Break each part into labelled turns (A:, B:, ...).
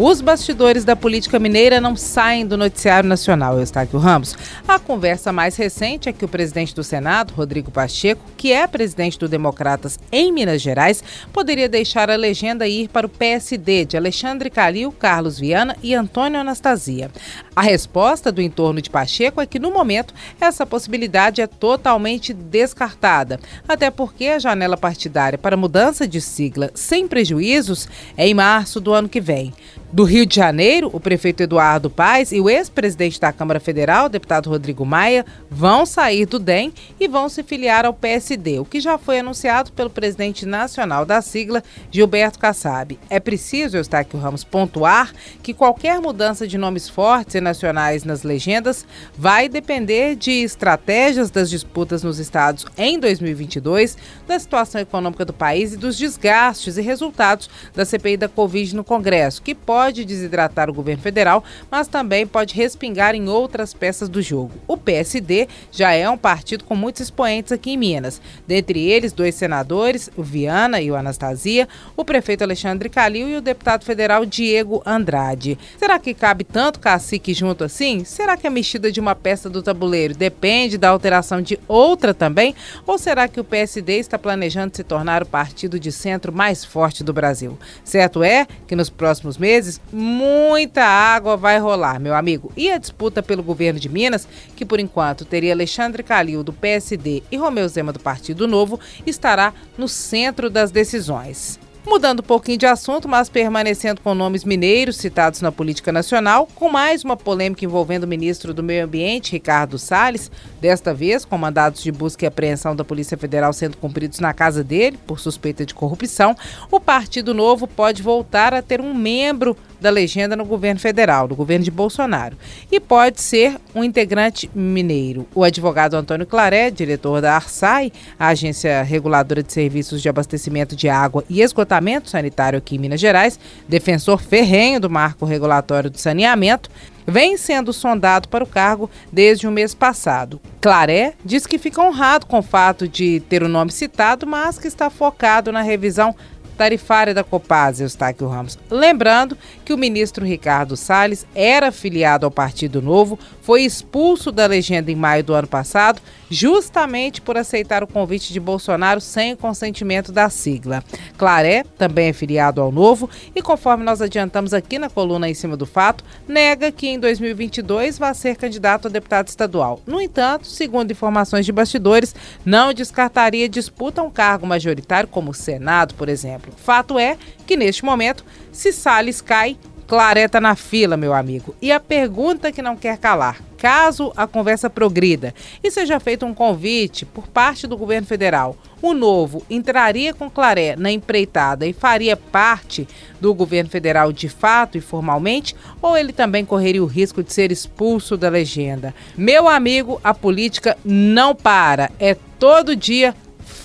A: Os bastidores da política mineira não saem do noticiário nacional, Eustáquio Ramos. A conversa mais recente é que o presidente do Senado, Rodrigo Pacheco, que é presidente do Democratas em Minas Gerais, poderia deixar a legenda ir para o PSD de Alexandre Calil, Carlos Viana e Antônio Anastasia. A resposta do entorno de Pacheco é que, no momento, essa possibilidade é totalmente descartada, até porque a janela partidária para mudança de sigla sem prejuízos é em março do ano que vem. Do Rio de Janeiro, o prefeito Eduardo Paes e o ex-presidente da Câmara Federal, o deputado Rodrigo Maia, vão sair do DEM e vão se filiar ao PSD, o que já foi anunciado pelo presidente nacional da sigla, Gilberto Kassab. É preciso, Eustáquio Ramos, pontuar que qualquer mudança de nomes fortes e nacionais nas legendas vai depender de estratégias das disputas nos estados em 2022, da situação econômica do país e dos desgastes e resultados da CPI da Covid no Congresso, que pode pode desidratar o governo federal, mas também pode respingar em outras peças do jogo. O PSD já é um partido com muitos expoentes aqui em Minas, dentre eles dois senadores, o Viana e o Anastasia, o prefeito Alexandre Calil e o deputado federal Diego Andrade. Será que cabe tanto cacique junto assim? Será que a mexida de uma peça do tabuleiro depende da alteração de outra também? Ou será que o PSD está planejando se tornar o partido de centro mais forte do Brasil? Certo é que nos próximos meses vezes, muita água vai rolar, meu amigo. E a disputa pelo governo de Minas, que por enquanto teria Alexandre Calil do PSD e Romeu Zema do Partido Novo, estará no centro das decisões. Mudando um pouquinho de assunto, mas permanecendo com nomes mineiros citados na política nacional, com mais uma polêmica envolvendo o ministro do Meio Ambiente, Ricardo Salles, desta vez com mandados de busca e apreensão da Polícia Federal sendo cumpridos na casa dele por suspeita de corrupção, o Partido Novo pode voltar a ter um membro da legenda no governo federal, no governo de Bolsonaro. E pode ser um integrante mineiro. O advogado Antônio Claré, diretor da ARSAI, a Agência Reguladora de Serviços de Abastecimento de Água e Esgotamento Sanitário aqui em Minas Gerais, defensor ferrenho do marco regulatório do saneamento, vem sendo sondado para o cargo desde o mês passado. Claré diz que fica honrado com o fato de ter o nome citado, mas que está focado na revisão tarifária da Copasa, Eustáquio Ramos. Lembrando que o ministro Ricardo Salles era filiado ao Partido Novo, foi expulso da legenda em maio do ano passado, justamente por aceitar o convite de Bolsonaro sem o consentimento da sigla. Claré também é filiado ao Novo e, conforme nós adiantamos aqui na coluna em cima do fato, nega que em 2022 vá ser candidato a deputado estadual. No entanto, segundo informações de bastidores, não descartaria disputa um cargo majoritário como o Senado, por exemplo. Fato é que neste momento, se Salles cai, Clareta na fila, meu amigo. E a pergunta que não quer calar: caso a conversa progrida e seja feito um convite por parte do governo federal, o novo entraria com Claré na empreitada e faria parte do governo federal de fato e formalmente, ou ele também correria o risco de ser expulso da legenda? Meu amigo, a política não para. É todo dia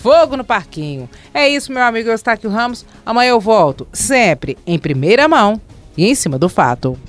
A: fogo no parquinho. É isso, meu amigo Eustáquio Ramos. Amanhã eu volto, sempre em primeira mão e em cima do fato.